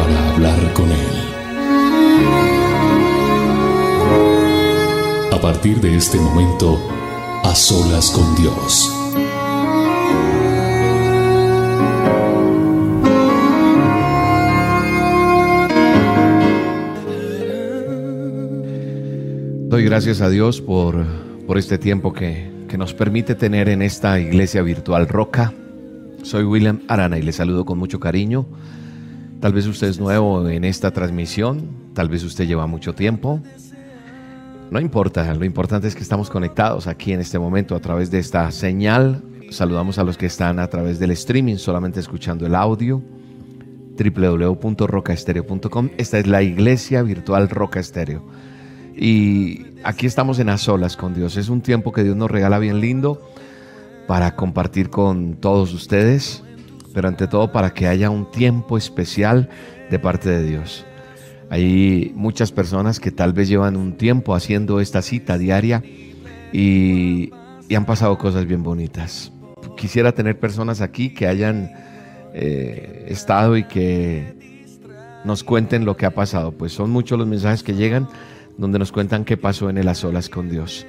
para hablar con Él. A partir de este momento, a solas con Dios. Doy gracias a Dios por, por este tiempo que, que nos permite tener en esta iglesia virtual Roca. Soy William Arana y le saludo con mucho cariño. Tal vez usted es nuevo en esta transmisión, tal vez usted lleva mucho tiempo. No importa, lo importante es que estamos conectados aquí en este momento a través de esta señal. Saludamos a los que están a través del streaming, solamente escuchando el audio www.rocaestereo.com. Esta es la iglesia virtual Roca Estéreo. Y aquí estamos en a solas con Dios. Es un tiempo que Dios nos regala bien lindo para compartir con todos ustedes, pero ante todo para que haya un tiempo especial de parte de Dios. Hay muchas personas que tal vez llevan un tiempo haciendo esta cita diaria y, y han pasado cosas bien bonitas. Quisiera tener personas aquí que hayan eh, estado y que nos cuenten lo que ha pasado. Pues son muchos los mensajes que llegan donde nos cuentan qué pasó en el a solas con Dios.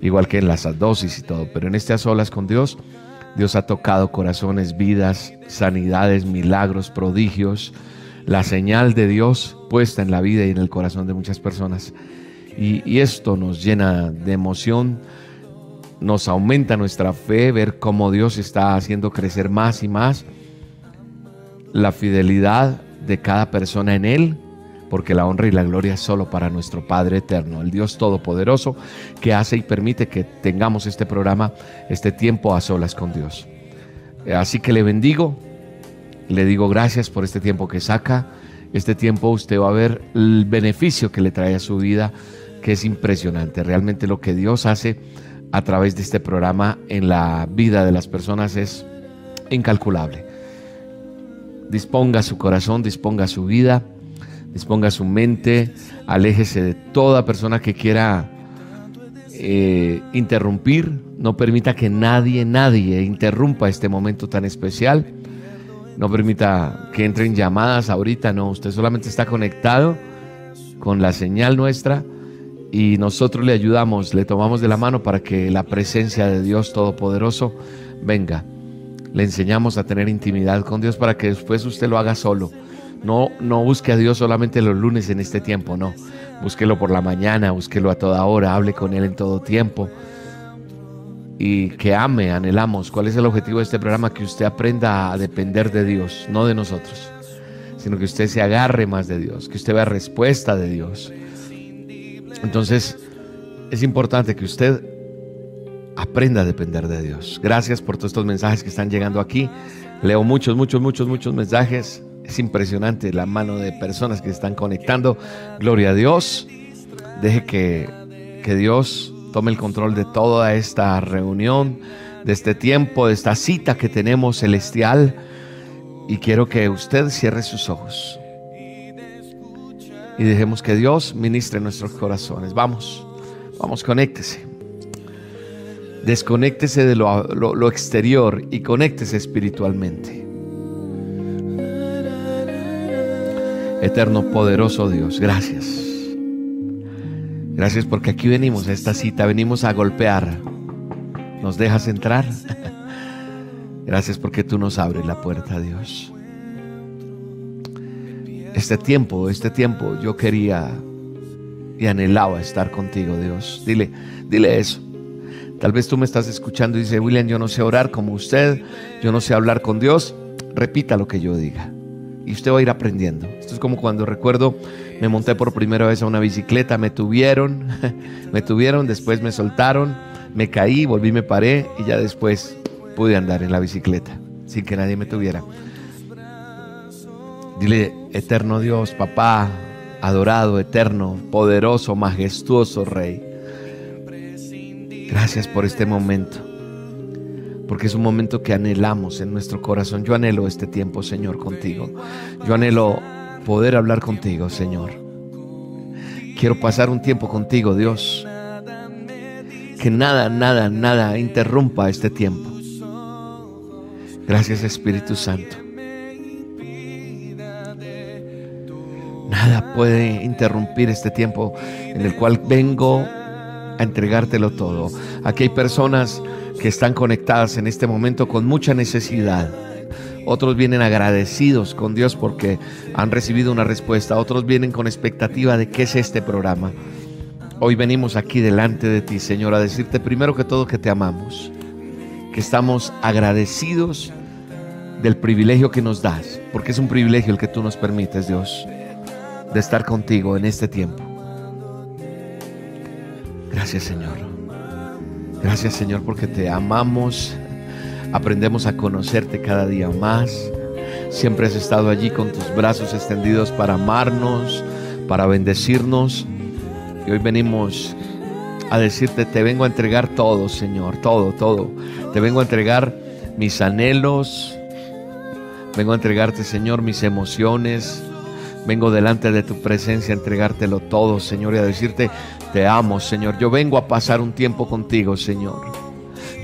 Igual que en las dosis y todo. Pero en este a solas con Dios, Dios ha tocado corazones, vidas, sanidades, milagros, prodigios. La señal de Dios puesta en la vida y en el corazón de muchas personas. Y, esto nos llena de emoción, nos aumenta nuestra fe, ver cómo Dios está haciendo crecer más y más la fidelidad de cada persona en Él porque la honra y la gloria es solo para nuestro Padre eterno, el Dios Todopoderoso, que hace y permite que tengamos este programa, este tiempo a solas con Dios. Así que le bendigo, le digo gracias por este tiempo que saca. Este tiempo usted va a ver el beneficio que le trae a su vida, que es impresionante. Realmente lo que Dios hace a través de este programa en la vida de las personas es incalculable. Disponga su corazón, disponga su vida disponga su mente, aléjese de toda persona que quiera eh, interrumpir, no permita que nadie, nadie interrumpa este momento tan especial, no permita que entren llamadas ahorita, no, usted solamente está conectado con la señal nuestra y nosotros le ayudamos, le tomamos de la mano para que la presencia de Dios Todopoderoso venga. Le enseñamos a tener intimidad con Dios para que después usted lo haga solo no, no busque a Dios solamente los lunes en este tiempo, no. Búsquelo por la mañana, búsquelo a toda hora, hable con Él en todo tiempo. Y que ame, anhelamos. ¿Cuál es el objetivo de este programa? Que usted aprenda a depender de Dios, no de nosotros, sino que usted se agarre más de Dios, que usted vea respuesta de Dios. Entonces, es importante que usted aprenda a depender de Dios. Gracias por todos estos mensajes que están llegando aquí. Leo muchos, muchos, muchos, muchos mensajes. Es impresionante la mano de personas que se están conectando. Gloria a Dios. Deje que, que Dios tome el control de toda esta reunión, de este tiempo, de esta cita que tenemos celestial. Y quiero que usted cierre sus ojos. Y dejemos que Dios ministre nuestros corazones. Vamos, vamos, conéctese. Desconéctese de lo, lo, lo exterior y conéctese espiritualmente. Eterno, poderoso Dios, gracias. Gracias porque aquí venimos a esta cita, venimos a golpear. ¿Nos dejas entrar? Gracias porque tú nos abres la puerta, Dios. Este tiempo, este tiempo yo quería y anhelaba estar contigo, Dios. Dile, dile eso. Tal vez tú me estás escuchando y dice, William, yo no sé orar como usted, yo no sé hablar con Dios. Repita lo que yo diga y usted va a ir aprendiendo. Esto es como cuando recuerdo, me monté por primera vez a una bicicleta, me tuvieron, me tuvieron, después me soltaron, me caí, volví, me paré y ya después pude andar en la bicicleta sin que nadie me tuviera. Dile, eterno Dios, papá, adorado, eterno, poderoso, majestuoso Rey. Gracias por este momento, porque es un momento que anhelamos en nuestro corazón. Yo anhelo este tiempo, Señor, contigo. Yo anhelo poder hablar contigo, Señor. Quiero pasar un tiempo contigo, Dios. Que nada, nada, nada interrumpa este tiempo. Gracias, Espíritu Santo. Nada puede interrumpir este tiempo en el cual vengo a entregártelo todo. Aquí hay personas que están conectadas en este momento con mucha necesidad. Otros vienen agradecidos con Dios porque han recibido una respuesta. Otros vienen con expectativa de qué es este programa. Hoy venimos aquí delante de ti, Señor, a decirte primero que todo que te amamos, que estamos agradecidos del privilegio que nos das, porque es un privilegio el que tú nos permites, Dios de estar contigo en este tiempo. Gracias Señor. Gracias Señor porque te amamos. Aprendemos a conocerte cada día más. Siempre has estado allí con tus brazos extendidos para amarnos, para bendecirnos. Y hoy venimos a decirte, te vengo a entregar todo, Señor, todo, todo. Te vengo a entregar mis anhelos. Vengo a entregarte, Señor, mis emociones, Vengo delante de tu presencia a entregártelo todo, Señor, y a decirte, te amo, Señor. Yo vengo a pasar un tiempo contigo, Señor.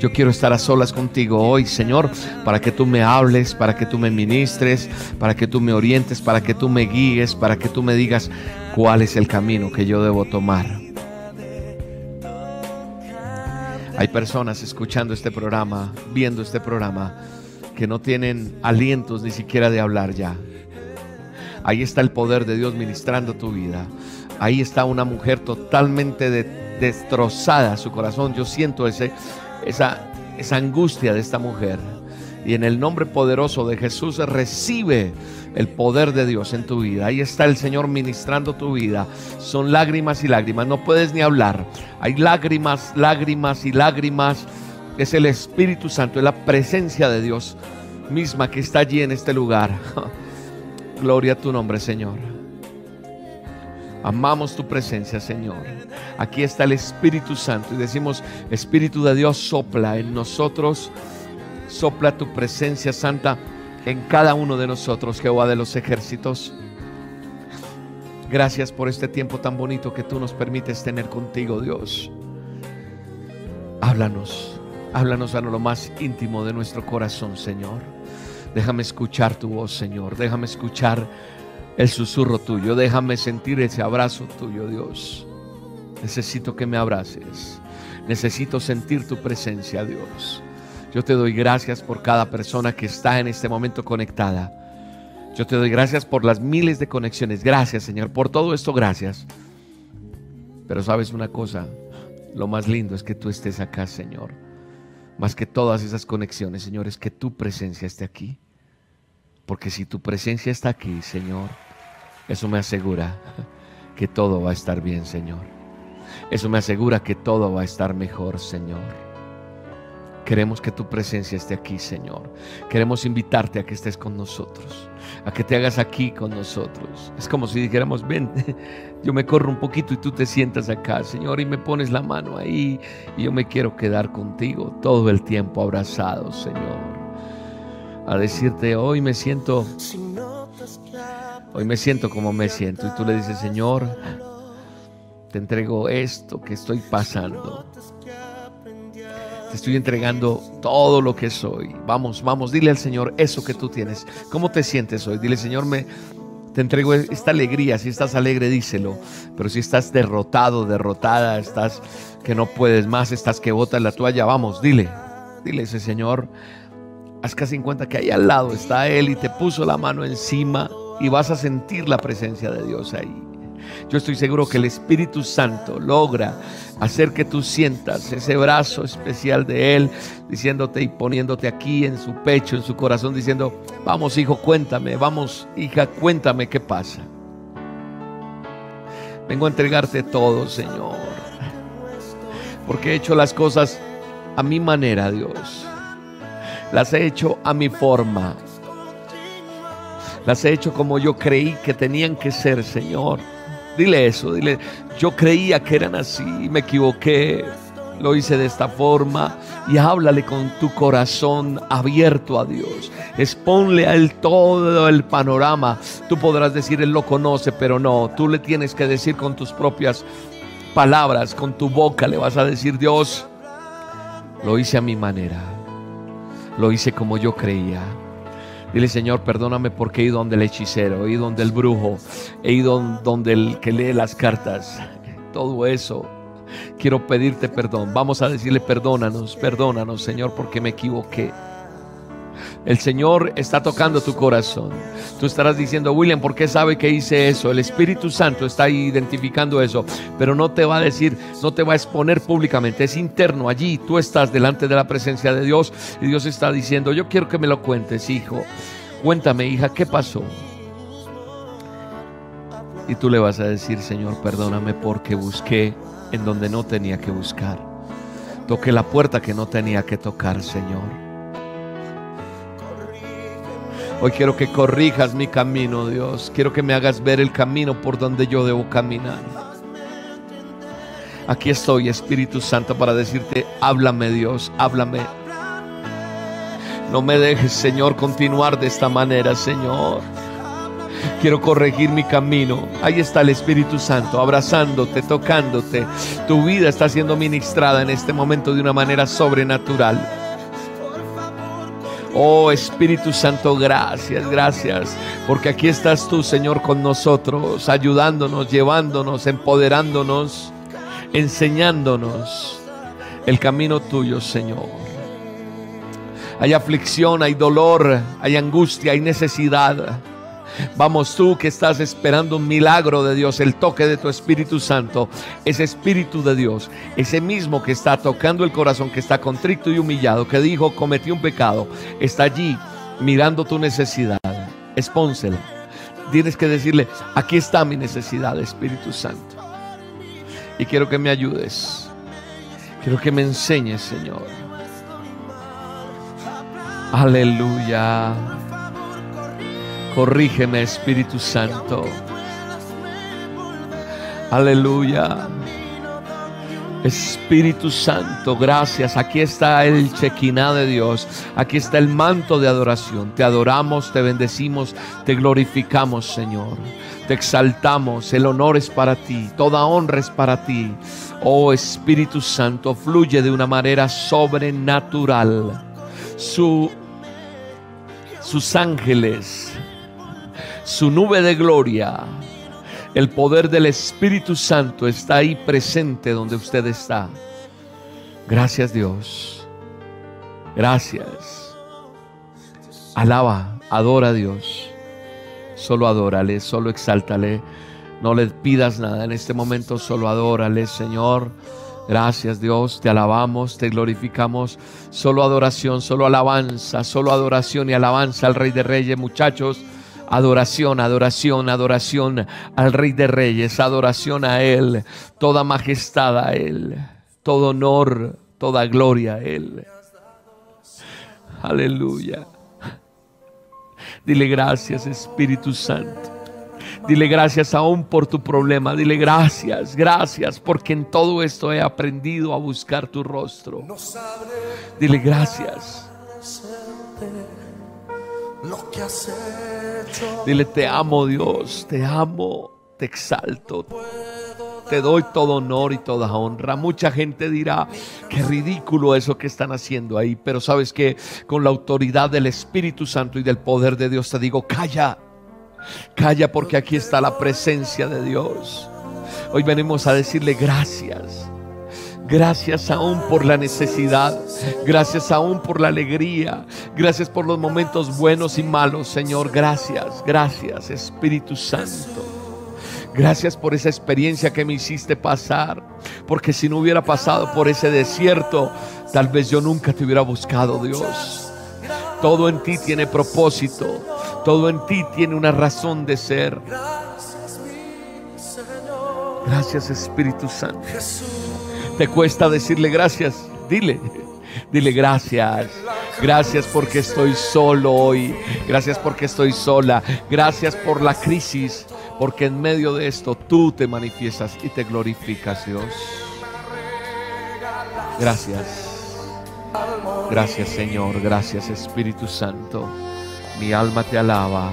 Yo quiero estar a solas contigo hoy, Señor, para que tú me hables, para que tú me ministres, para que tú me orientes, para que tú me guíes, para que tú me digas cuál es el camino que yo debo tomar. Hay personas escuchando este programa, viendo este programa, que no tienen alientos ni siquiera de hablar ya. Ahí está el poder de Dios ministrando tu vida. Ahí está una mujer totalmente destrozada su corazón. Yo siento esa, esa angustia de esta mujer. Y en el nombre poderoso de Jesús recibe el poder de Dios en tu vida. Ahí está el Señor ministrando tu vida. Son lágrimas y lágrimas. No puedes ni hablar. Hay lágrimas, lágrimas y lágrimas. Es el Espíritu Santo, es la presencia de Dios misma que está allí en este lugar. Gloria a tu nombre, Señor. Amamos tu presencia, Señor. Aquí está el Espíritu Santo y decimos, Espíritu de Dios, sopla en nosotros, sopla tu presencia santa en cada uno de nosotros, Jehová de los ejércitos. Gracias por este tiempo tan bonito que tú nos permites tener contigo, Dios. Háblanos, háblanos a lo más íntimo de nuestro corazón, Señor. Déjame escuchar tu voz, Señor. Déjame escuchar el susurro tuyo. Déjame sentir ese abrazo tuyo, Dios. Necesito que me abraces. Necesito sentir tu presencia, Dios. Yo te doy gracias por cada persona que está en este momento conectada. Yo te doy gracias por las miles de conexiones. Gracias, Señor. Por todo esto, gracias. Pero sabes una cosa, lo más lindo es que tú estés acá, Señor. Más que todas esas conexiones, Señor, es que tu presencia esté aquí. Porque si tu presencia está aquí, Señor, eso me asegura que todo va a estar bien, Señor. Eso me asegura que todo va a estar mejor, Señor. Queremos que tu presencia esté aquí, Señor. Queremos invitarte a que estés con nosotros, a que te hagas aquí con nosotros. Es como si dijéramos, ven, yo me corro un poquito y tú te sientas acá, Señor, y me pones la mano ahí y yo me quiero quedar contigo todo el tiempo abrazado, Señor. A decirte, hoy me siento, hoy me siento como me siento. Y tú le dices, Señor, te entrego esto que estoy pasando. Te estoy entregando todo lo que soy. Vamos, vamos, dile al Señor eso que tú tienes. ¿Cómo te sientes hoy? Dile, Señor, me te entrego esta alegría. Si estás alegre, díselo. Pero si estás derrotado, derrotada, estás que no puedes más, estás que botas la toalla, vamos, dile. Dile ese Señor. Haz casi en cuenta que ahí al lado está Él y te puso la mano encima y vas a sentir la presencia de Dios ahí. Yo estoy seguro que el Espíritu Santo logra hacer que tú sientas ese brazo especial de Él, diciéndote y poniéndote aquí en su pecho, en su corazón, diciendo, vamos hijo, cuéntame, vamos hija, cuéntame qué pasa. Vengo a entregarte todo, Señor, porque he hecho las cosas a mi manera, Dios. Las he hecho a mi forma. Las he hecho como yo creí que tenían que ser, Señor. Dile eso, dile, yo creía que eran así, me equivoqué, lo hice de esta forma y háblale con tu corazón abierto a Dios. Exponle a Él todo el panorama. Tú podrás decir, Él lo conoce, pero no, tú le tienes que decir con tus propias palabras, con tu boca, le vas a decir, Dios, lo hice a mi manera, lo hice como yo creía. Dile, Señor, perdóname porque he ido donde el hechicero, he ido donde el brujo, he ido donde el que lee las cartas. Todo eso quiero pedirte perdón. Vamos a decirle, perdónanos, perdónanos, Señor, porque me equivoqué. El Señor está tocando tu corazón. Tú estarás diciendo, William, ¿por qué sabe que hice eso? El Espíritu Santo está identificando eso, pero no te va a decir, no te va a exponer públicamente. Es interno allí. Tú estás delante de la presencia de Dios y Dios está diciendo, yo quiero que me lo cuentes, hijo. Cuéntame, hija, ¿qué pasó? Y tú le vas a decir, Señor, perdóname porque busqué en donde no tenía que buscar. Toqué la puerta que no tenía que tocar, Señor. Hoy quiero que corrijas mi camino, Dios. Quiero que me hagas ver el camino por donde yo debo caminar. Aquí estoy, Espíritu Santo, para decirte, háblame, Dios, háblame. No me dejes, Señor, continuar de esta manera, Señor. Quiero corregir mi camino. Ahí está el Espíritu Santo, abrazándote, tocándote. Tu vida está siendo ministrada en este momento de una manera sobrenatural. Oh Espíritu Santo, gracias, gracias, porque aquí estás tú, Señor, con nosotros, ayudándonos, llevándonos, empoderándonos, enseñándonos el camino tuyo, Señor. Hay aflicción, hay dolor, hay angustia, hay necesidad. Vamos tú que estás esperando un milagro de Dios, el toque de tu Espíritu Santo, ese Espíritu de Dios, ese mismo que está tocando el corazón, que está contrito y humillado, que dijo, cometí un pecado, está allí mirando tu necesidad, expónsela. Tienes que decirle, aquí está mi necesidad, Espíritu Santo. Y quiero que me ayudes. Quiero que me enseñes, Señor. Aleluya. Corrígeme, Espíritu Santo. Aleluya. Espíritu Santo, gracias. Aquí está el chequiná de Dios. Aquí está el manto de adoración. Te adoramos, te bendecimos, te glorificamos, Señor. Te exaltamos. El honor es para ti. Toda honra es para ti. Oh Espíritu Santo, fluye de una manera sobrenatural. Su, sus ángeles su nube de gloria, el poder del Espíritu Santo está ahí presente donde usted está. Gracias Dios. Gracias. Alaba, adora a Dios. Solo adórale, solo exáltale. No le pidas nada en este momento, solo adórale, Señor. Gracias Dios, te alabamos, te glorificamos. Solo adoración, solo alabanza, solo adoración y alabanza al Rey de Reyes, muchachos. Adoración, adoración, adoración al Rey de Reyes, adoración a Él, toda majestad a Él, todo honor, toda gloria a Él. Aleluya. Dile gracias Espíritu Santo. Dile gracias aún por tu problema. Dile gracias, gracias, porque en todo esto he aprendido a buscar tu rostro. Dile gracias. Dile, te amo Dios, te amo, te exalto. Te doy todo honor y toda honra. Mucha gente dirá, qué ridículo eso que están haciendo ahí. Pero sabes que con la autoridad del Espíritu Santo y del poder de Dios te digo, calla. Calla porque aquí está la presencia de Dios. Hoy venimos a decirle gracias. Gracias aún por la necesidad. Gracias aún por la alegría. Gracias por los momentos buenos y malos, Señor. Gracias, gracias, Espíritu Santo. Gracias por esa experiencia que me hiciste pasar. Porque si no hubiera pasado por ese desierto, tal vez yo nunca te hubiera buscado, Dios. Todo en ti tiene propósito. Todo en ti tiene una razón de ser. Gracias Espíritu Santo. Te cuesta decirle gracias. Dile, dile gracias. Gracias porque estoy solo hoy. Gracias porque estoy sola. Gracias por la crisis. Porque en medio de esto tú te manifiestas y te glorificas, Dios. Gracias. Gracias Señor. Gracias Espíritu Santo. Mi alma te alaba.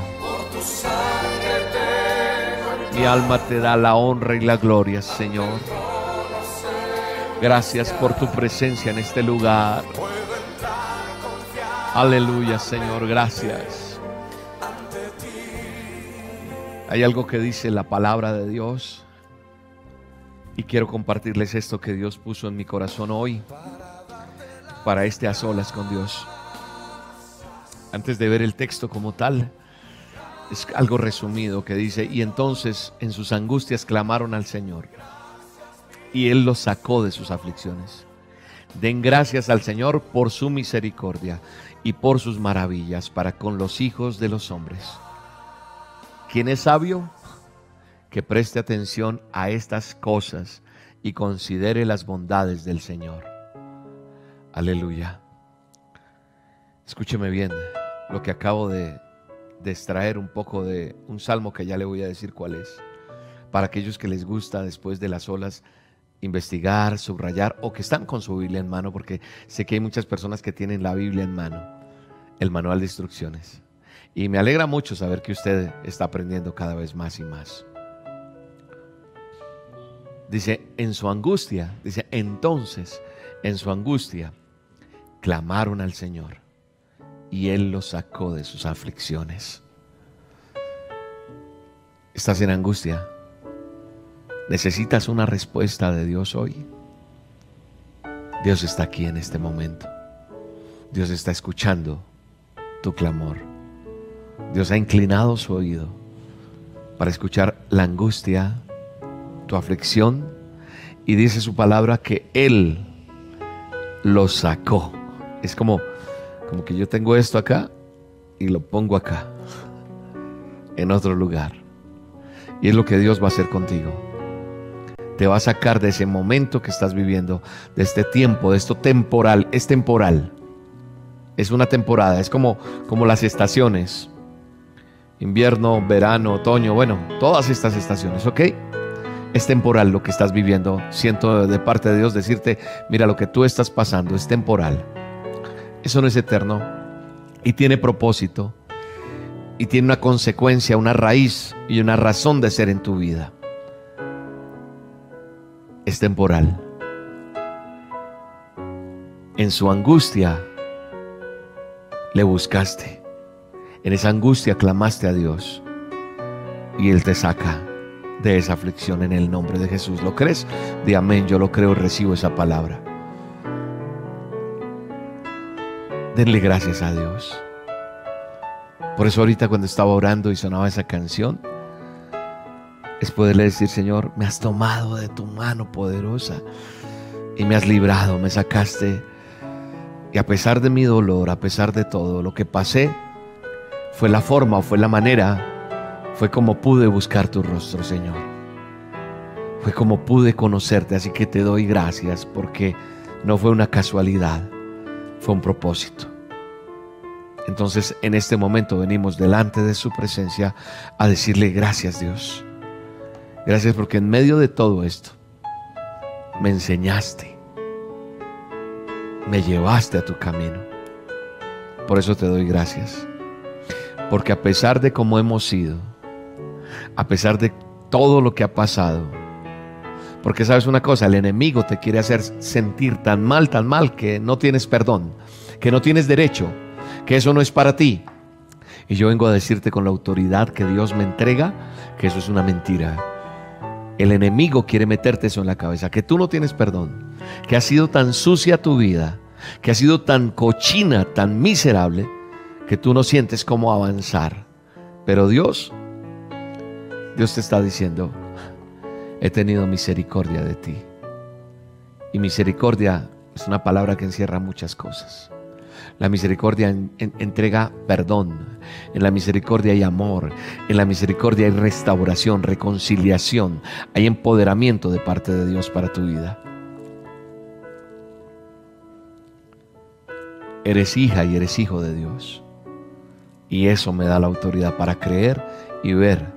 Mi alma te da la honra y la gloria, Señor. Gracias por tu presencia en este lugar. Aleluya, Señor, gracias. Hay algo que dice la palabra de Dios y quiero compartirles esto que Dios puso en mi corazón hoy para este a solas con Dios. Antes de ver el texto como tal, es algo resumido que dice, y entonces en sus angustias clamaron al Señor, y Él los sacó de sus aflicciones. Den gracias al Señor por su misericordia y por sus maravillas para con los hijos de los hombres. ¿Quién es sabio? Que preste atención a estas cosas y considere las bondades del Señor. Aleluya. Escúcheme bien lo que acabo de de extraer un poco de un salmo que ya le voy a decir cuál es. Para aquellos que les gusta después de las olas investigar, subrayar o que están con su Biblia en mano, porque sé que hay muchas personas que tienen la Biblia en mano, el manual de instrucciones. Y me alegra mucho saber que usted está aprendiendo cada vez más y más. Dice, en su angustia, dice, entonces, en su angustia, clamaron al Señor y Él los sacó de sus aflicciones. ¿Estás en angustia? ¿Necesitas una respuesta de Dios hoy? Dios está aquí en este momento. Dios está escuchando tu clamor. Dios ha inclinado su oído para escuchar la angustia, tu aflicción, y dice su palabra que Él lo sacó. Es como como que yo tengo esto acá y lo pongo acá, en otro lugar. Y es lo que Dios va a hacer contigo. Te va a sacar de ese momento que estás viviendo, de este tiempo, de esto temporal. Es temporal. Es una temporada. Es como, como las estaciones. Invierno, verano, otoño. Bueno, todas estas estaciones, ¿ok? Es temporal lo que estás viviendo. Siento de parte de Dios decirte, mira, lo que tú estás pasando es temporal. Eso no es eterno y tiene propósito y tiene una consecuencia, una raíz y una razón de ser en tu vida. Es temporal. En su angustia le buscaste. En esa angustia clamaste a Dios y Él te saca de esa aflicción en el nombre de Jesús. ¿Lo crees? Di amén, yo lo creo recibo esa palabra. Denle gracias a Dios. Por eso ahorita cuando estaba orando y sonaba esa canción, es poderle decir, Señor, me has tomado de tu mano poderosa y me has librado, me sacaste. Y a pesar de mi dolor, a pesar de todo lo que pasé, fue la forma o fue la manera, fue como pude buscar tu rostro, Señor. Fue como pude conocerte, así que te doy gracias porque no fue una casualidad fue un propósito. Entonces en este momento venimos delante de su presencia a decirle gracias Dios. Gracias porque en medio de todo esto me enseñaste, me llevaste a tu camino. Por eso te doy gracias. Porque a pesar de cómo hemos sido, a pesar de todo lo que ha pasado, porque sabes una cosa, el enemigo te quiere hacer sentir tan mal, tan mal que no tienes perdón, que no tienes derecho, que eso no es para ti. Y yo vengo a decirte con la autoridad que Dios me entrega que eso es una mentira. El enemigo quiere meterte eso en la cabeza, que tú no tienes perdón, que ha sido tan sucia tu vida, que ha sido tan cochina, tan miserable, que tú no sientes cómo avanzar. Pero Dios, Dios te está diciendo, he tenido misericordia de ti. Y misericordia es una palabra que encierra muchas cosas. La misericordia entrega perdón. En la misericordia hay amor. En la misericordia hay restauración, reconciliación. Hay empoderamiento de parte de Dios para tu vida. Eres hija y eres hijo de Dios. Y eso me da la autoridad para creer y ver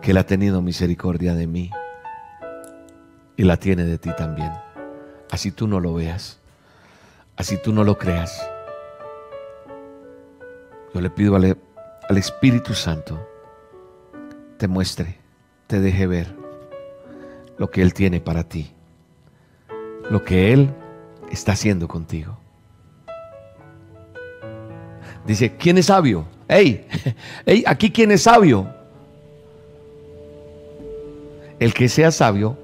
que Él ha tenido misericordia de mí. Y la tiene de ti también. Así tú no lo veas. Así tú no lo creas. Yo le pido al, al Espíritu Santo te muestre, te deje ver lo que Él tiene para ti. Lo que Él está haciendo contigo. Dice, ¿quién es sabio? Hey, hey, aquí quién es sabio. El que sea sabio,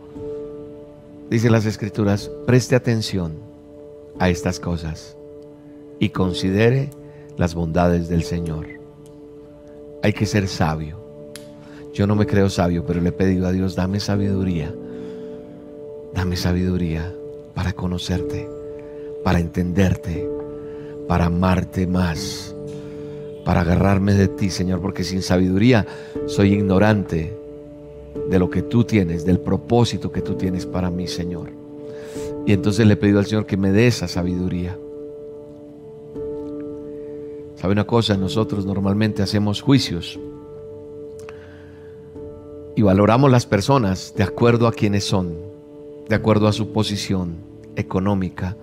dice las escrituras, preste atención a estas cosas y considere las bondades del Señor. Hay que ser sabio. Yo no me creo sabio, pero le he pedido a Dios, dame sabiduría. Dame sabiduría para conocerte, para entenderte, para amarte más, para agarrarme de ti, Señor, porque sin sabiduría soy ignorante de lo que tú tienes, del propósito que tú tienes para mí, Señor. Y entonces le pido al Señor que me dé esa sabiduría. ¿Sabe una cosa? Nosotros normalmente hacemos juicios y valoramos las personas de acuerdo a quienes son, de acuerdo a su posición económica,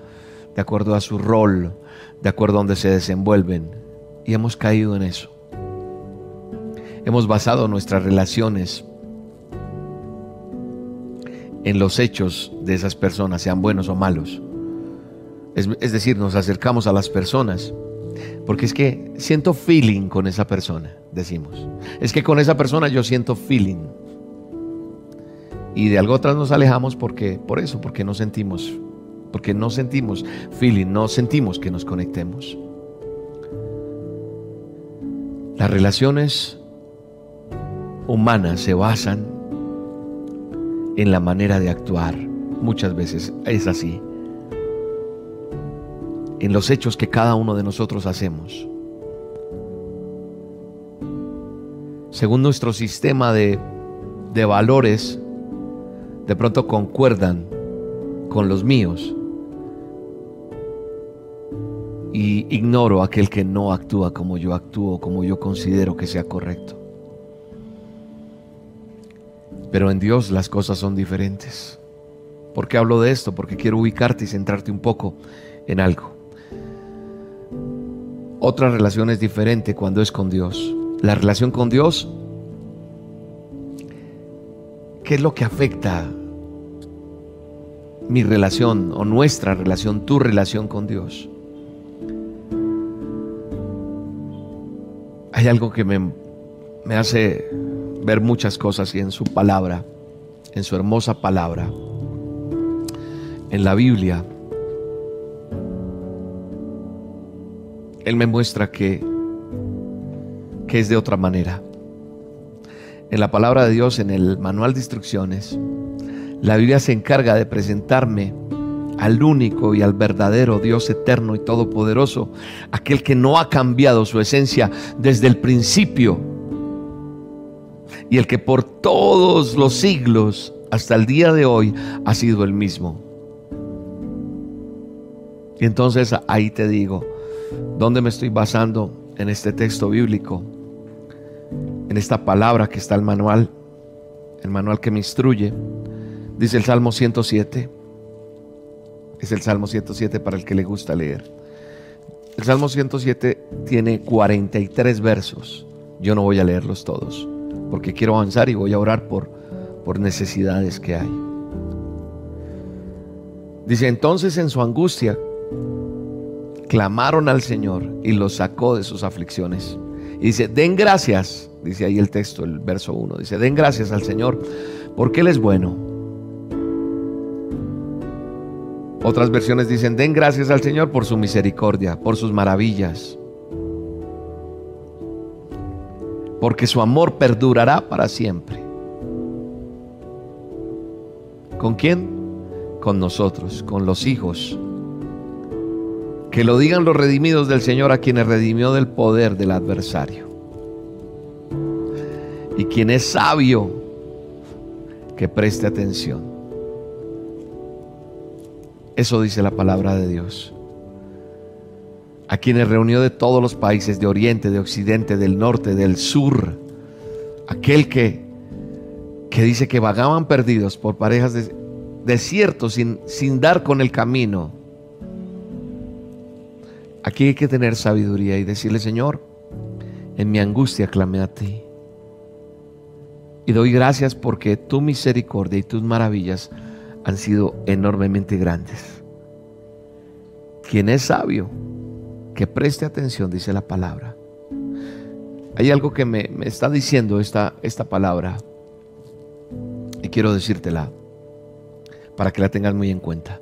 de acuerdo a su rol, de acuerdo a donde se desenvuelven. Y hemos caído en eso. Hemos basado nuestras relaciones en los hechos de esas personas, sean buenos o malos. Es, es, decir, nos acercamos a las personas porque es que siento feeling con esa persona, decimos. Es que con esa persona yo siento feeling. Y de algo atrás nos alejamos porque, por eso, porque no sentimos, porque no sentimos feeling, no sentimos que nos conectemos. Las relaciones humanas se basan en la manera de actuar. Muchas veces es así. En los hechos que cada uno de nosotros hacemos. Según nuestro sistema de, de valores, de pronto concuerdan con los míos. Y ignoro aquel que no actúa como yo actúo, como yo considero que sea correcto. Pero en Dios las cosas son diferentes. ¿Por qué hablo de esto? Porque quiero ubicarte y centrarte un poco en algo. Otra relación es diferente cuando es con Dios. La relación con Dios, ¿qué es lo que afecta mi relación o nuestra relación, tu relación con Dios? Hay algo que me, me hace ver muchas cosas y en su palabra, en su hermosa palabra, en la Biblia, Él me muestra que, que es de otra manera. En la palabra de Dios, en el manual de instrucciones, la Biblia se encarga de presentarme al único y al verdadero Dios eterno y todopoderoso, aquel que no ha cambiado su esencia desde el principio y el que por todos los siglos hasta el día de hoy ha sido el mismo. Y entonces ahí te digo, ¿dónde me estoy basando en este texto bíblico? En esta palabra que está el manual, el manual que me instruye. Dice el Salmo 107. Es el Salmo 107 para el que le gusta leer. El Salmo 107 tiene 43 versos. Yo no voy a leerlos todos porque quiero avanzar y voy a orar por, por necesidades que hay. Dice, entonces en su angustia clamaron al Señor y los sacó de sus aflicciones. Y dice, den gracias, dice ahí el texto, el verso 1, dice, den gracias al Señor porque Él es bueno. Otras versiones dicen, den gracias al Señor por su misericordia, por sus maravillas. porque su amor perdurará para siempre. ¿Con quién? Con nosotros, con los hijos. Que lo digan los redimidos del Señor a quienes redimió del poder del adversario. Y quien es sabio, que preste atención. Eso dice la palabra de Dios. a quienes reunió de todos los países, de oriente, de occidente, del norte, del sur, aquel que, que dice que vagaban perdidos por parejas de, desiertos sin, sin dar con el camino. Aquí hay que tener sabiduría y decirle, Señor, en mi angustia clamé a ti. Y doy gracias porque tu misericordia y tus maravillas han sido enormemente grandes. Quien es sabio, que preste atención, dice la palabra. Hay algo que me, está diciendo esta, esta palabra y quiero decírtela para que la tengas muy en cuenta.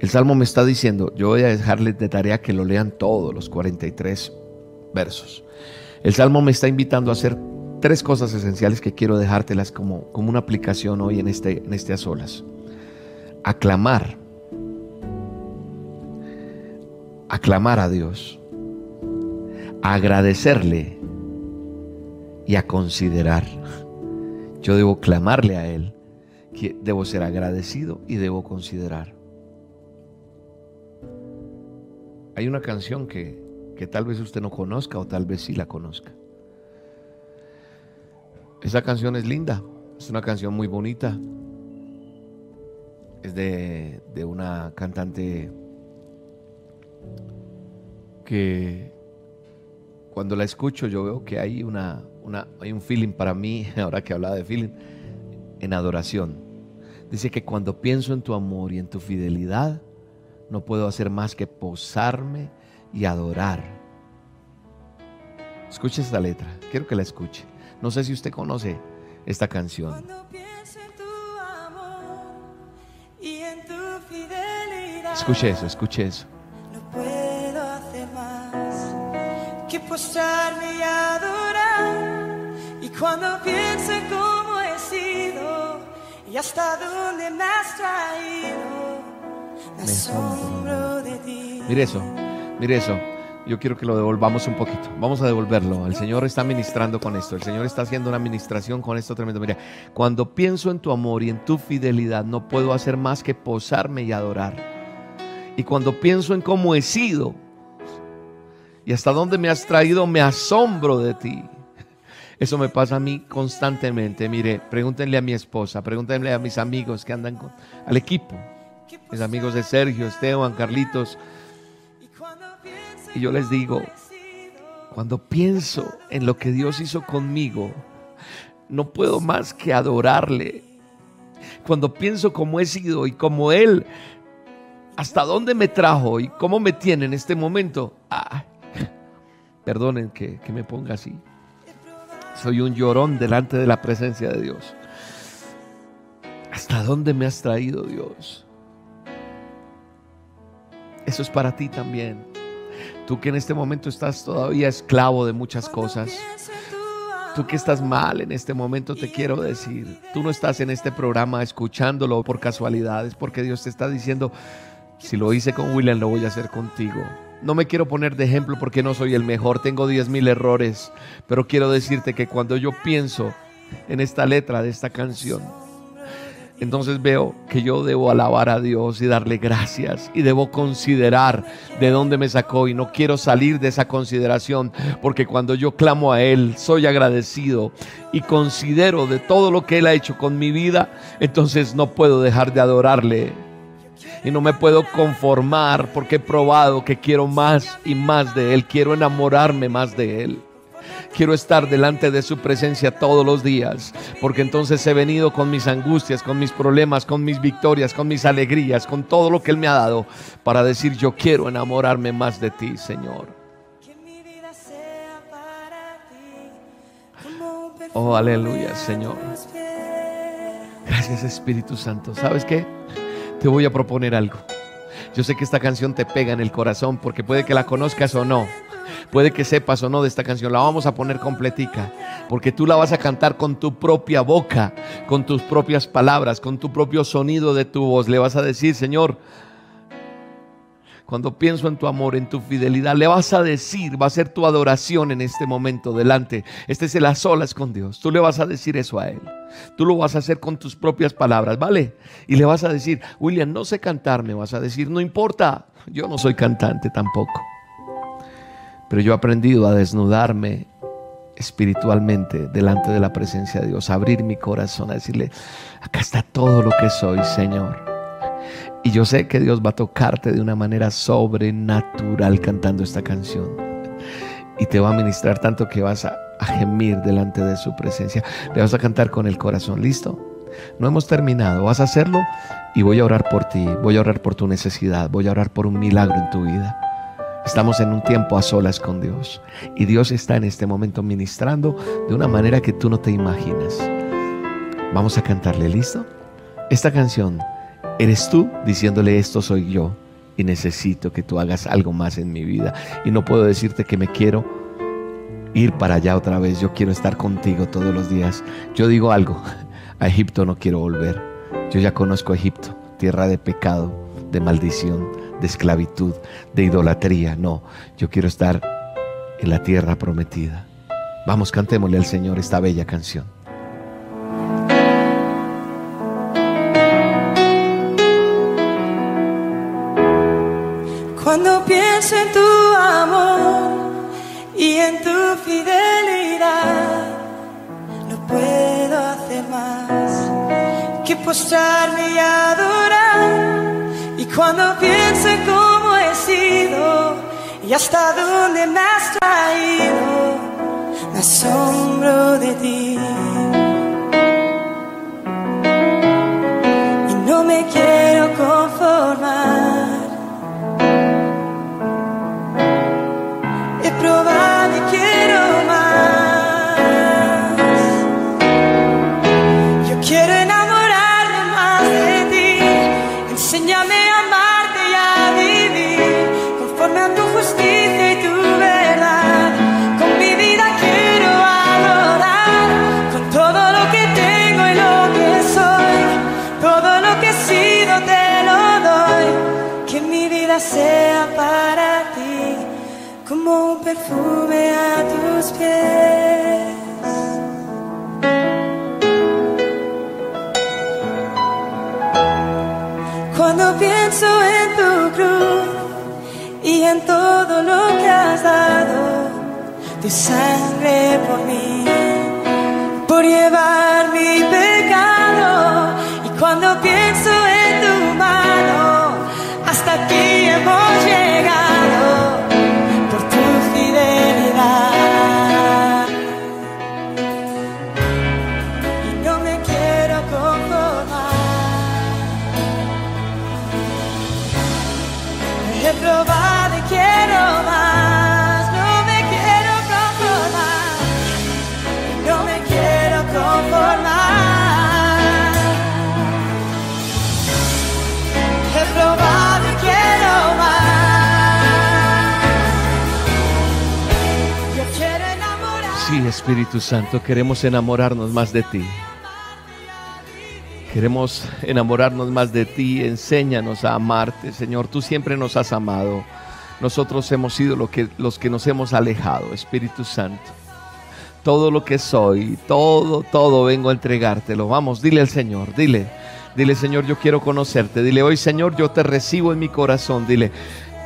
El Salmo me está diciendo, yo voy a dejarles de tarea que lo lean todos los 43 versos. El Salmo me está invitando a hacer tres cosas esenciales que quiero dejártelas como, como una aplicación hoy en este, en este a solas. Aclamar aclamar a Dios, agradecerle y a considerar. Yo debo clamarle a Él, que debo ser agradecido y debo considerar. Hay una canción que, que tal vez usted no conozca o tal vez sí la conozca. Esa canción es linda, es una canción muy bonita. Es de, de una cantante que cuando la escucho yo veo que hay, una, hay un feeling para mí, ahora que hablaba de feeling, en adoración. Dice que cuando pienso en tu amor y en tu fidelidad, no puedo hacer más que posarme y adorar. Escuche esta letra, quiero que la escuche. No sé si usted conoce esta canción. Escuche eso, escuche eso. posarme y adorar. Y cuando pienso en cómo he sido y hasta dónde me has traído, Mire eso, mire eso. Yo quiero que lo devolvamos un poquito. Vamos a devolverlo. El Señor está ministrando con esto. El Señor está haciendo una administración con esto tremendo. Mira, cuando pienso en tu amor y en tu fidelidad, no puedo hacer más que posarme y adorar. Y cuando pienso en cómo he sido y hasta dónde me has traído, me asombro de ti. Eso me pasa a mí constantemente. Mire, pregúntenle a mi esposa, pregúntenle a mis amigos que andan con, al equipo, mis amigos de Sergio, Esteban, Carlitos. Y yo les digo, cuando pienso en lo que Dios hizo conmigo, no puedo más que adorarle. Cuando pienso cómo he sido y cómo Él, hasta dónde me trajo y cómo me tiene en este momento, ah, Perdonen que, me ponga así. Soy un llorón delante de la presencia de Dios. ¿Hasta dónde me has traído Dios? Eso es para ti también. Tú que en este momento estás todavía esclavo de muchas cosas. Tú que estás mal en este momento, te quiero decir, tú no estás en este programa escuchándolo por casualidades, porque Dios te está diciendo, si lo hice con William, lo voy a hacer contigo. No me quiero poner de ejemplo porque no soy el mejor, tengo 10.000 errores, pero quiero decirte que cuando yo pienso en esta letra de esta canción, entonces veo que yo debo alabar a Dios y darle gracias y debo considerar de dónde me sacó y no quiero salir de esa consideración porque cuando yo clamo a Él soy agradecido y considero de todo lo que Él ha hecho con mi vida, entonces no puedo dejar de adorarle y no me puedo conformar porque he probado que quiero más y más de Él, quiero enamorarme más de Él. Quiero estar delante de su presencia todos los días, porque entonces he venido con mis angustias, con mis problemas, con mis victorias, con mis alegrías, con todo lo que Él me ha dado, para decir yo quiero enamorarme más de ti, Señor. Oh, aleluya, Señor. Gracias, Espíritu Santo. ¿Sabes qué? te voy a proponer algo. Yo sé que esta canción te pega en el corazón porque puede que la conozcas o no. Puede que sepas o no de esta canción. La vamos a poner completica. Porque tú la vas a cantar con tu propia boca, con tus propias palabras, con tu propio sonido de tu voz. Le vas a decir, Señor, cuando pienso en tu amor, en tu fidelidad, le vas a decir, va a ser tu adoración en este momento delante. Este es el a solas con Dios. Tú le vas a decir eso a Él. Tú lo vas a hacer con tus propias palabras, ¿vale? Y le vas a decir, William, no sé cantar, me vas a decir, no importa, yo no soy cantante tampoco. Pero yo he aprendido a desnudarme espiritualmente delante de la presencia de Dios, a abrir mi corazón, a decirle, acá está todo lo que soy, Señor. Y yo sé que Dios va a tocarte de una manera sobrenatural cantando esta canción. Y te va a ministrar tanto que vas a, gemir delante de su presencia. Le vas a cantar con el corazón. ¿Listo? No hemos terminado. Vas a hacerlo y voy a orar por ti. Voy a orar por tu necesidad. Voy a orar por un milagro en tu vida. Estamos en un tiempo a solas con Dios y Dios está en este momento ministrando de una manera que tú no te imaginas. Vamos a cantarle, ¿listo? Esta canción, eres tú diciéndole esto soy yo y necesito que tú hagas algo más en mi vida y no puedo decirte que me quiero ir para allá otra vez, yo quiero estar contigo todos los días. Yo digo algo, a Egipto no quiero volver. Yo ya conozco Egipto, tierra de pecado, de maldición, de esclavitud, de idolatría. No, yo quiero estar en la tierra prometida. Vamos, cantémosle al Señor esta bella canción. Cuando pienso en tu amor y en tu fidelidad, no puedo hacer más que postrarme y adorar. Cuando pienso en cómo he sido y hasta dónde me has traído, me asombro de ti. Y no me quiero como un perfume a tus pies. Cuando pienso en tu cruz y en todo lo que has dado, tu sangre por mí, por llevar mi pecado. Y cuando pienso Espíritu Santo, queremos enamorarnos más de ti. Queremos enamorarnos más de ti. Enséñanos a amarte, Señor. Tú siempre nos has amado. Nosotros hemos sido que, los que nos hemos alejado, Espíritu Santo. Todo lo que soy, todo, todo vengo a entregártelo. Vamos, dile al Señor, dile. Dile, Señor, yo quiero conocerte. Dile, hoy, Señor, yo te recibo en mi corazón. Dile,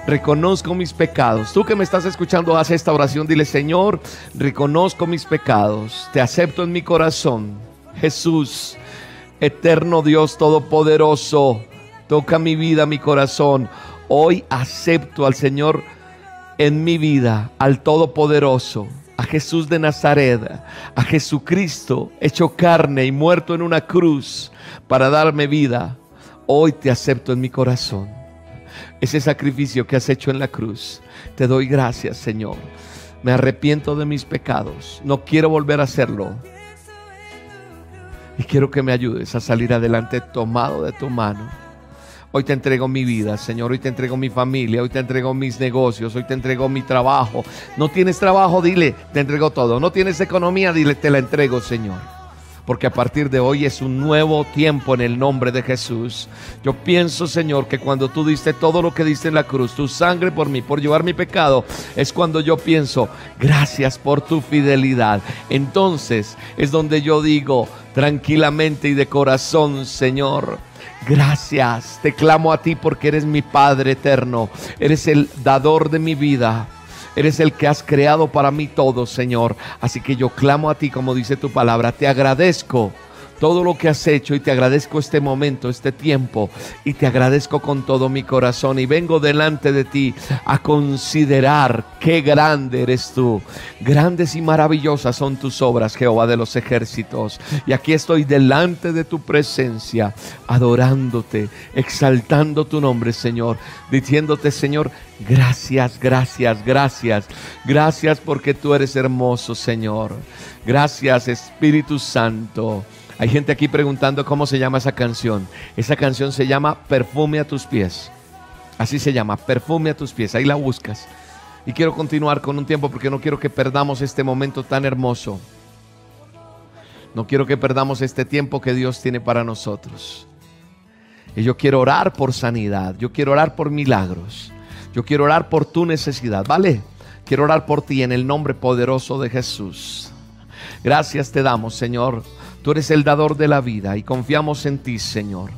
reconozco mis pecados. Tú que me estás escuchando, haz esta oración. Dile, Señor, reconozco mis pecados. Te acepto en mi corazón. Jesús, eterno Dios Todopoderoso, toca mi vida, mi corazón. Hoy acepto al Señor en mi vida, al Todopoderoso, a Jesús de Nazaret, a Jesucristo hecho carne y muerto en una cruz para darme vida. Hoy te acepto en mi corazón. Ese sacrificio que has hecho en la cruz, te doy gracias, Señor. Me arrepiento de mis pecados. No quiero volver a hacerlo. Y quiero que me ayudes a salir adelante tomado de tu mano. Hoy te entrego mi vida, Señor. Hoy te entrego mi familia. Hoy te entrego mis negocios. Hoy te entrego mi trabajo. No tienes trabajo, dile, te entrego todo. No tienes economía, dile, te la entrego, Señor. Porque a partir de hoy es un nuevo tiempo en el nombre de Jesús. Yo pienso, Señor, que cuando tú diste todo lo que diste en la cruz, tu sangre por mí, por llevar mi pecado, es cuando yo pienso, gracias por tu fidelidad. Entonces es donde yo digo tranquilamente y de corazón, Señor. Gracias, te clamo a ti porque eres mi Padre eterno, eres el dador de mi vida, Eres el que has creado para mí todo, Señor. Así que yo clamo a ti, como dice tu palabra. Te agradezco todo lo que has hecho y te agradezco este momento, este tiempo y te agradezco con todo mi corazón y vengo delante de ti a considerar qué grande eres tú. Grandes y maravillosas son tus obras, Jehová de los ejércitos. Y aquí estoy delante de tu presencia, adorándote, exaltando tu nombre, Señor, diciéndote, Señor, gracias, gracias, gracias. Gracias porque tú eres hermoso, Señor. Gracias, Espíritu Santo. Hay gente aquí preguntando cómo se llama esa canción. Esa canción se llama Perfume a tus pies. Así se llama, Perfume a tus pies. Ahí la buscas. Y quiero continuar con un tiempo porque no quiero que perdamos este momento tan hermoso. No quiero que perdamos este tiempo que Dios tiene para nosotros. Y yo quiero orar por sanidad. Yo quiero orar por milagros. Yo quiero orar por tu necesidad. ¿Vale? Quiero orar por ti en el nombre poderoso de Jesús. Gracias te damos, Señor Tú eres el dador de la vida y confiamos en ti, Señor.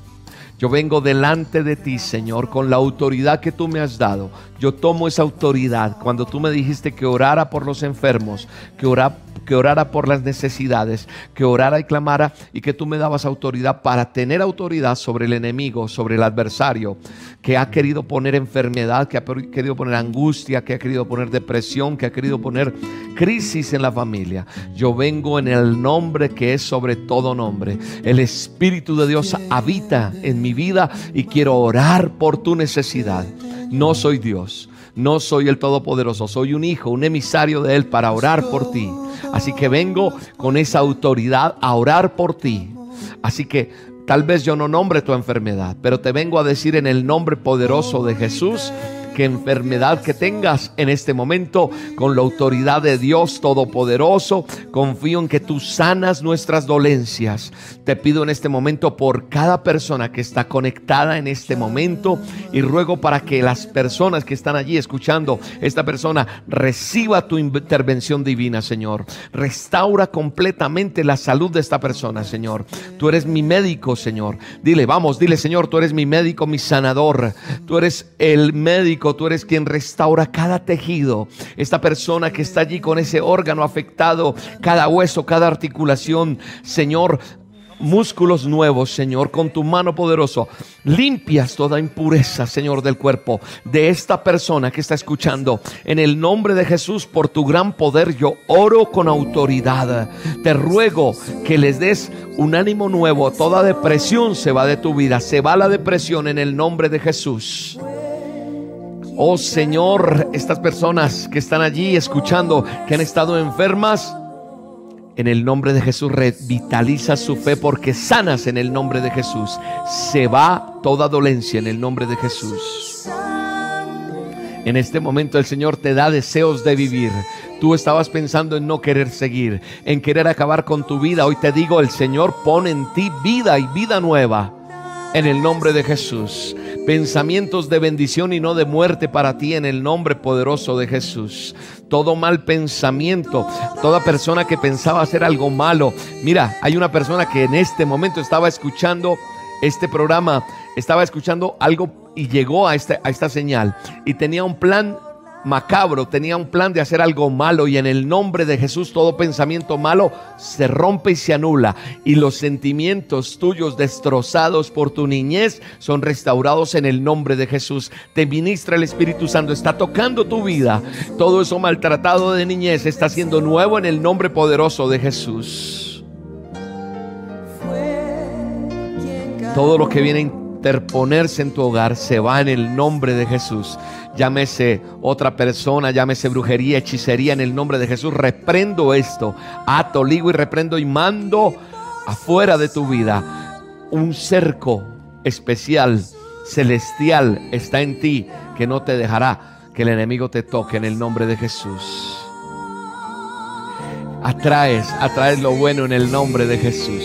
Yo vengo delante de ti, Señor, con la autoridad que tú me has dado. Yo tomo esa autoridad cuando tú me dijiste que orara por los enfermos, que orara que orara por las necesidades, que orara y clamara y que tú me dabas autoridad para tener autoridad sobre el enemigo, sobre el adversario, que ha querido poner enfermedad, que ha querido poner angustia, que ha querido poner depresión, que ha querido poner crisis en la familia. Yo vengo en el nombre que es sobre todo nombre. El Espíritu de Dios habita en mi vida y quiero orar por tu necesidad. No soy Dios. No soy el Todopoderoso, soy un hijo, un emisario de Él para orar por ti. Así que vengo con esa autoridad a orar por ti. Así que tal vez yo no nombre tu enfermedad, pero te vengo a decir en el nombre poderoso de Jesús que enfermedad que tengas en este momento, con la autoridad de Dios Todopoderoso, confío en que tú sanas nuestras dolencias. Te pido en este momento por cada persona que está conectada en este momento y ruego para que las personas que están allí escuchando, esta persona reciba tu intervención divina, Señor. Restaura completamente la salud de esta persona, Señor. Tú eres mi médico, Señor. Dile, vamos, dile, Señor, tú eres mi médico, mi sanador. Tú eres el médico tú eres quien restaura cada tejido. Esta persona que está allí con ese órgano afectado, cada hueso, cada articulación, Señor, músculos nuevos, Señor, con tu mano poderosa. Limpias toda impureza, Señor, del cuerpo de esta persona que está escuchando. En el nombre de Jesús, por tu gran poder, yo oro con autoridad. Te ruego que les des un ánimo nuevo. Toda depresión se va de tu vida. Se va la depresión en el nombre de Jesús. Oh Señor, estas personas que están allí escuchando, que han estado enfermas, en el nombre de Jesús revitaliza su fe porque sanas en el nombre de Jesús. Se va toda dolencia en el nombre de Jesús. En este momento el Señor te da deseos de vivir. Tú estabas pensando en no querer seguir, en querer acabar con tu vida. Hoy te digo, el Señor pone en ti vida y vida nueva. En el nombre de Jesús pensamientos de bendición y no de muerte para ti en el nombre poderoso de Jesús. Todo mal pensamiento, toda persona que pensaba hacer algo malo. Mira, hay una persona que en este momento estaba escuchando este programa, estaba escuchando algo y llegó a esta, señal y tenía un plan macabro, tenía un plan de hacer algo malo y en el nombre de Jesús todo pensamiento malo se rompe y se anula y los sentimientos tuyos destrozados por tu niñez son restaurados en el nombre de Jesús. Te ministra el Espíritu Santo, está tocando tu vida. Todo eso maltratado de niñez está siendo nuevo en el nombre poderoso de Jesús. Todo lo que viene a interponerse en tu hogar se va en el nombre de Jesús llámese otra persona, llámese brujería, hechicería, en el nombre de Jesús, reprendo esto, ato, ligo y reprendo y mando afuera de tu vida un cerco especial, celestial, está en ti, que no te dejará que el enemigo te toque en el nombre de Jesús. Atraes, atraes lo bueno en el nombre de Jesús.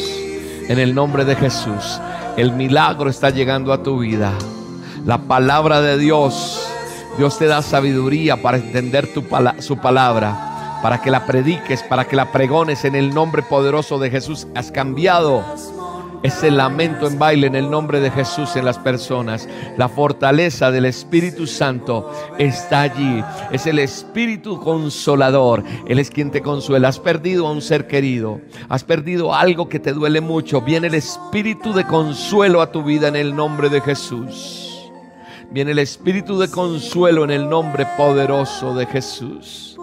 En el nombre de Jesús. El milagro está llegando a tu vida. La palabra de Dios Dios te da sabiduría para entender tu su palabra, para que la prediques, para que la pregones en el nombre poderoso de Jesús. Has cambiado ese lamento en baile en el nombre de Jesús en las personas. La fortaleza del Espíritu Santo está allí. Es el Espíritu consolador. Él es quien te consuela. Has perdido a un ser querido. Has perdido algo que te duele mucho. Viene el Espíritu de consuelo a tu vida en el nombre de Jesús. Viene el Espíritu de consuelo en el nombre poderoso de Jesús.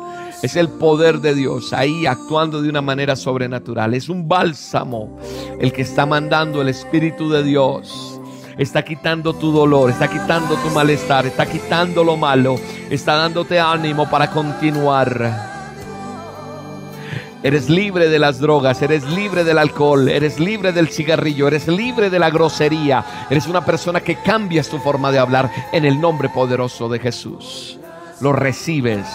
Es el poder de Dios ahí actuando de una manera sobrenatural. Es un bálsamo el que está mandando el Espíritu de Dios. Está quitando tu dolor, está quitando tu malestar, está quitando lo malo, está dándote ánimo para continuar. Eres libre de las drogas, eres libre del alcohol, eres libre del cigarrillo, eres libre de la grosería. Eres una persona que cambias tu forma de hablar en el nombre poderoso de Jesús. Lo recibes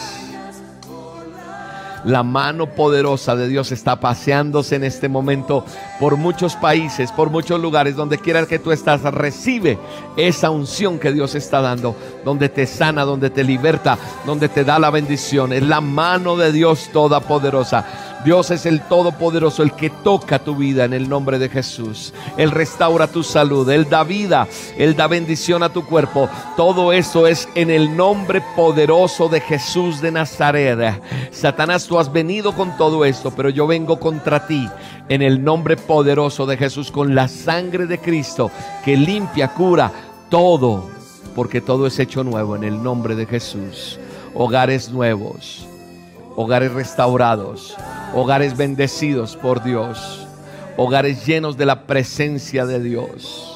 la mano poderosa de Dios está paseándose en este momento por muchos países, por muchos lugares, donde quiera que tú estás, recibe esa unción que Dios está dando, donde te sana, donde te liberta, donde te da la bendición. Es la mano de Dios todopoderosa. Dios es el Todopoderoso, el que toca tu vida en el nombre de Jesús. Él restaura tu salud, Él da vida, Él da bendición a tu cuerpo. Todo eso es en el nombre poderoso de Jesús de Nazaret. Satanás, tú has venido con todo esto, pero yo vengo contra ti en el nombre poderoso de Jesús, con la sangre de Cristo que limpia, cura todo, porque todo es hecho nuevo en el nombre de Jesús. Hogares nuevos, hogares restaurados hogares bendecidos por Dios, hogares llenos de la presencia de Dios.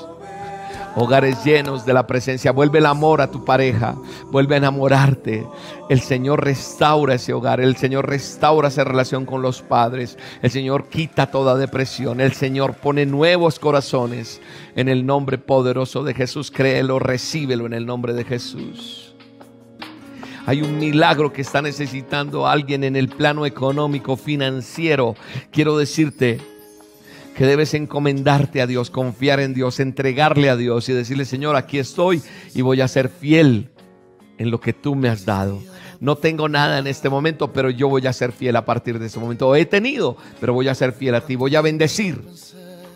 Hogares llenos de la presencia. Vuelve el amor a tu pareja. Vuelve a enamorarte. El Señor restaura ese hogar. El Señor restaura esa relación con los padres. El Señor quita toda depresión. El Señor pone nuevos corazones. En el nombre poderoso de Jesús. Créelo, recíbelo en el nombre de Jesús. Hay un milagro que está necesitando alguien en el plano económico, financiero. Quiero decirte que debes encomendarte a Dios, confiar en Dios, entregarle a Dios y decirle, Señor, aquí estoy y voy a ser fiel en lo que tú me has dado. No tengo nada en este momento, pero yo voy a ser fiel a partir de ese momento. He tenido, pero voy a ser fiel a ti. Voy a bendecir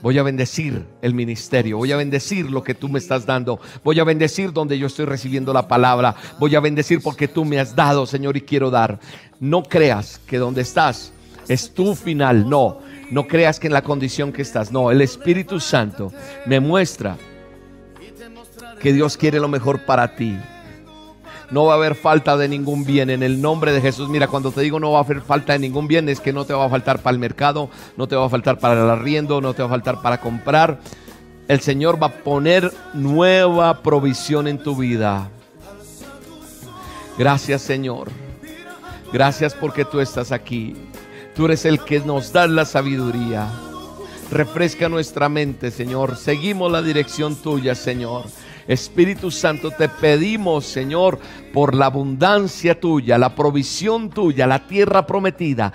Voy a bendecir el ministerio, voy a bendecir lo que tú me estás dando, voy a bendecir donde yo estoy recibiendo la palabra, voy a bendecir porque tú me has dado, Señor, y quiero dar. No creas que donde estás es tu final, no, no creas que en la condición que estás, no, el Espíritu Santo me muestra que Dios quiere lo mejor para ti. No va a haber falta de ningún bien en el nombre de Jesús. Mira, cuando te digo no va a haber falta de ningún bien, es que no te va a faltar para el mercado, no te va a faltar para el arriendo, no te va a faltar para comprar. El Señor va a poner nueva provisión en tu vida. Gracias Señor. Gracias porque tú estás aquí. Tú eres el que nos da la sabiduría. Refresca nuestra mente, Señor. Seguimos la dirección tuya, Señor. Espíritu Santo, te pedimos, Señor, por la abundancia tuya, la provisión tuya, la tierra prometida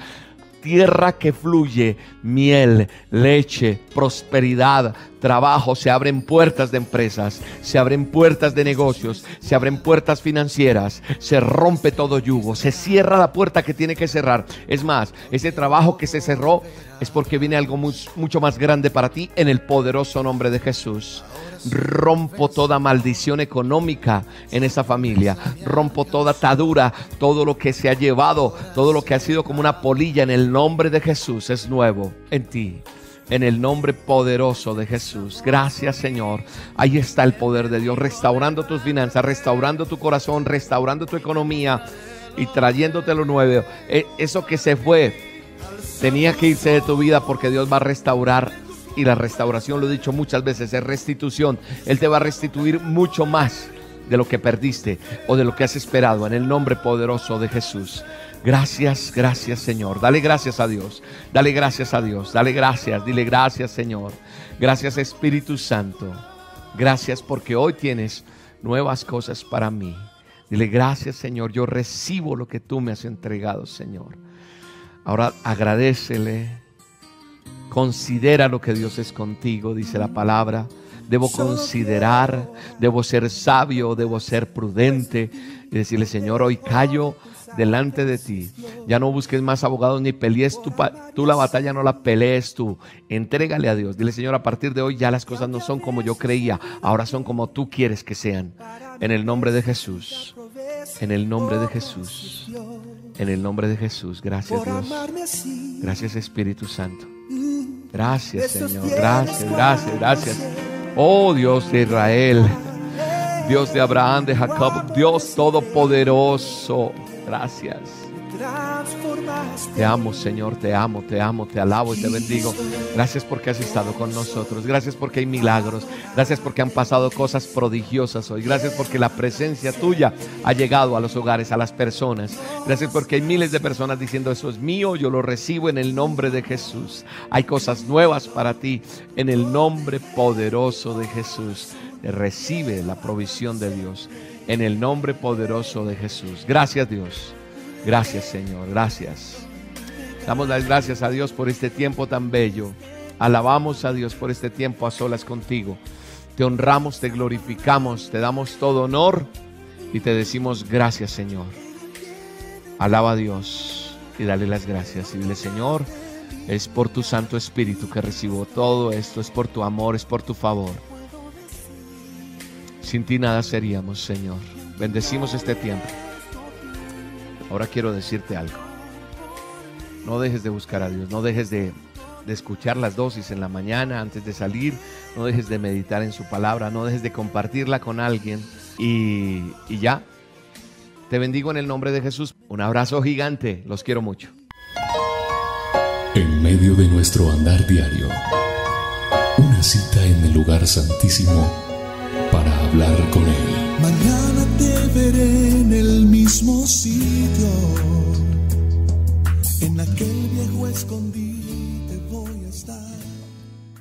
tierra que fluye miel, leche, prosperidad, trabajo, se abren puertas de empresas, se abren puertas de negocios, se abren puertas financieras, se rompe todo yugo, se cierra la puerta que tiene que cerrar. Es más, ese trabajo que se cerró es porque viene algo mucho más grande para ti en el poderoso nombre de Jesús rompo toda maldición económica en esa familia, rompo toda atadura, todo lo que se ha llevado, todo lo que ha sido como una polilla en el nombre de Jesús es nuevo en ti. En el nombre poderoso de Jesús. Gracias Señor. Ahí está el poder de Dios restaurando tus finanzas, restaurando tu corazón, restaurando tu economía y trayéndote lo nuevo. E, eso que se fue tenía que irse de tu vida porque Dios va a restaurar y la restauración, lo he dicho muchas veces, es restitución. Él te va a restituir mucho más de lo que perdiste o de lo que has esperado en el nombre poderoso de Jesús. Gracias, gracias Señor. Dale gracias a Dios. Dale gracias a Dios. Dale gracias. Dile gracias Señor. Gracias Espíritu Santo. Gracias porque hoy tienes nuevas cosas para mí. Dile gracias Señor. Yo recibo lo que tú me has entregado Señor. Ahora agradecele Considera lo que Dios es contigo, dice la palabra. Debo considerar, debo ser sabio, debo ser prudente y decirle, Señor, hoy callo delante de ti. Ya no busques más abogados ni pelees tú, tú la batalla, no la pelees tú. Entrégale a Dios. Dile, Señor, a partir de hoy ya las cosas no son como yo creía, ahora son como tú quieres que sean. En el nombre de Jesús. En el nombre de Jesús. En el nombre de Jesús. Gracias Dios. Gracias Espíritu Santo. Gracias Señor. Gracias, gracias, gracias. Oh Dios de Israel. Dios de Abraham, de Jacob. Dios Todopoderoso. Gracias. Te amo, Señor, te amo, te amo, te alabo y te bendigo. Gracias porque has estado con nosotros. Gracias porque hay milagros. Gracias porque han pasado cosas prodigiosas hoy. Gracias porque la presencia tuya ha llegado a los hogares, a las personas. Gracias porque hay miles de personas diciendo, eso es mío, yo lo recibo en el nombre de Jesús. Hay cosas nuevas para ti en el nombre poderoso de Jesús. Recibe la provisión de Dios en el nombre poderoso de Jesús. Gracias Dios. Gracias Señor, gracias. Damos las gracias a Dios por este tiempo tan bello. Alabamos a Dios por este tiempo a solas contigo. Te honramos, te glorificamos, te damos todo honor y te decimos gracias Señor. Alaba a Dios y dale las gracias. Y dile Señor, es por tu Santo Espíritu que recibo todo esto, es por tu amor, es por tu favor. Sin ti nada seríamos, Señor. Bendecimos este tiempo. Ahora quiero decirte algo. No dejes de buscar a Dios, no dejes de, escuchar las dosis en la mañana antes de salir, no dejes de meditar en su palabra, no dejes de compartirla con alguien y, y ya. Te bendigo en el nombre de Jesús. Un abrazo gigante, los quiero mucho. En medio de nuestro andar diario, una cita en el lugar santísimo para hablar con Él. Mañana te veré en el mismo sitio, en aquel viejo escondido.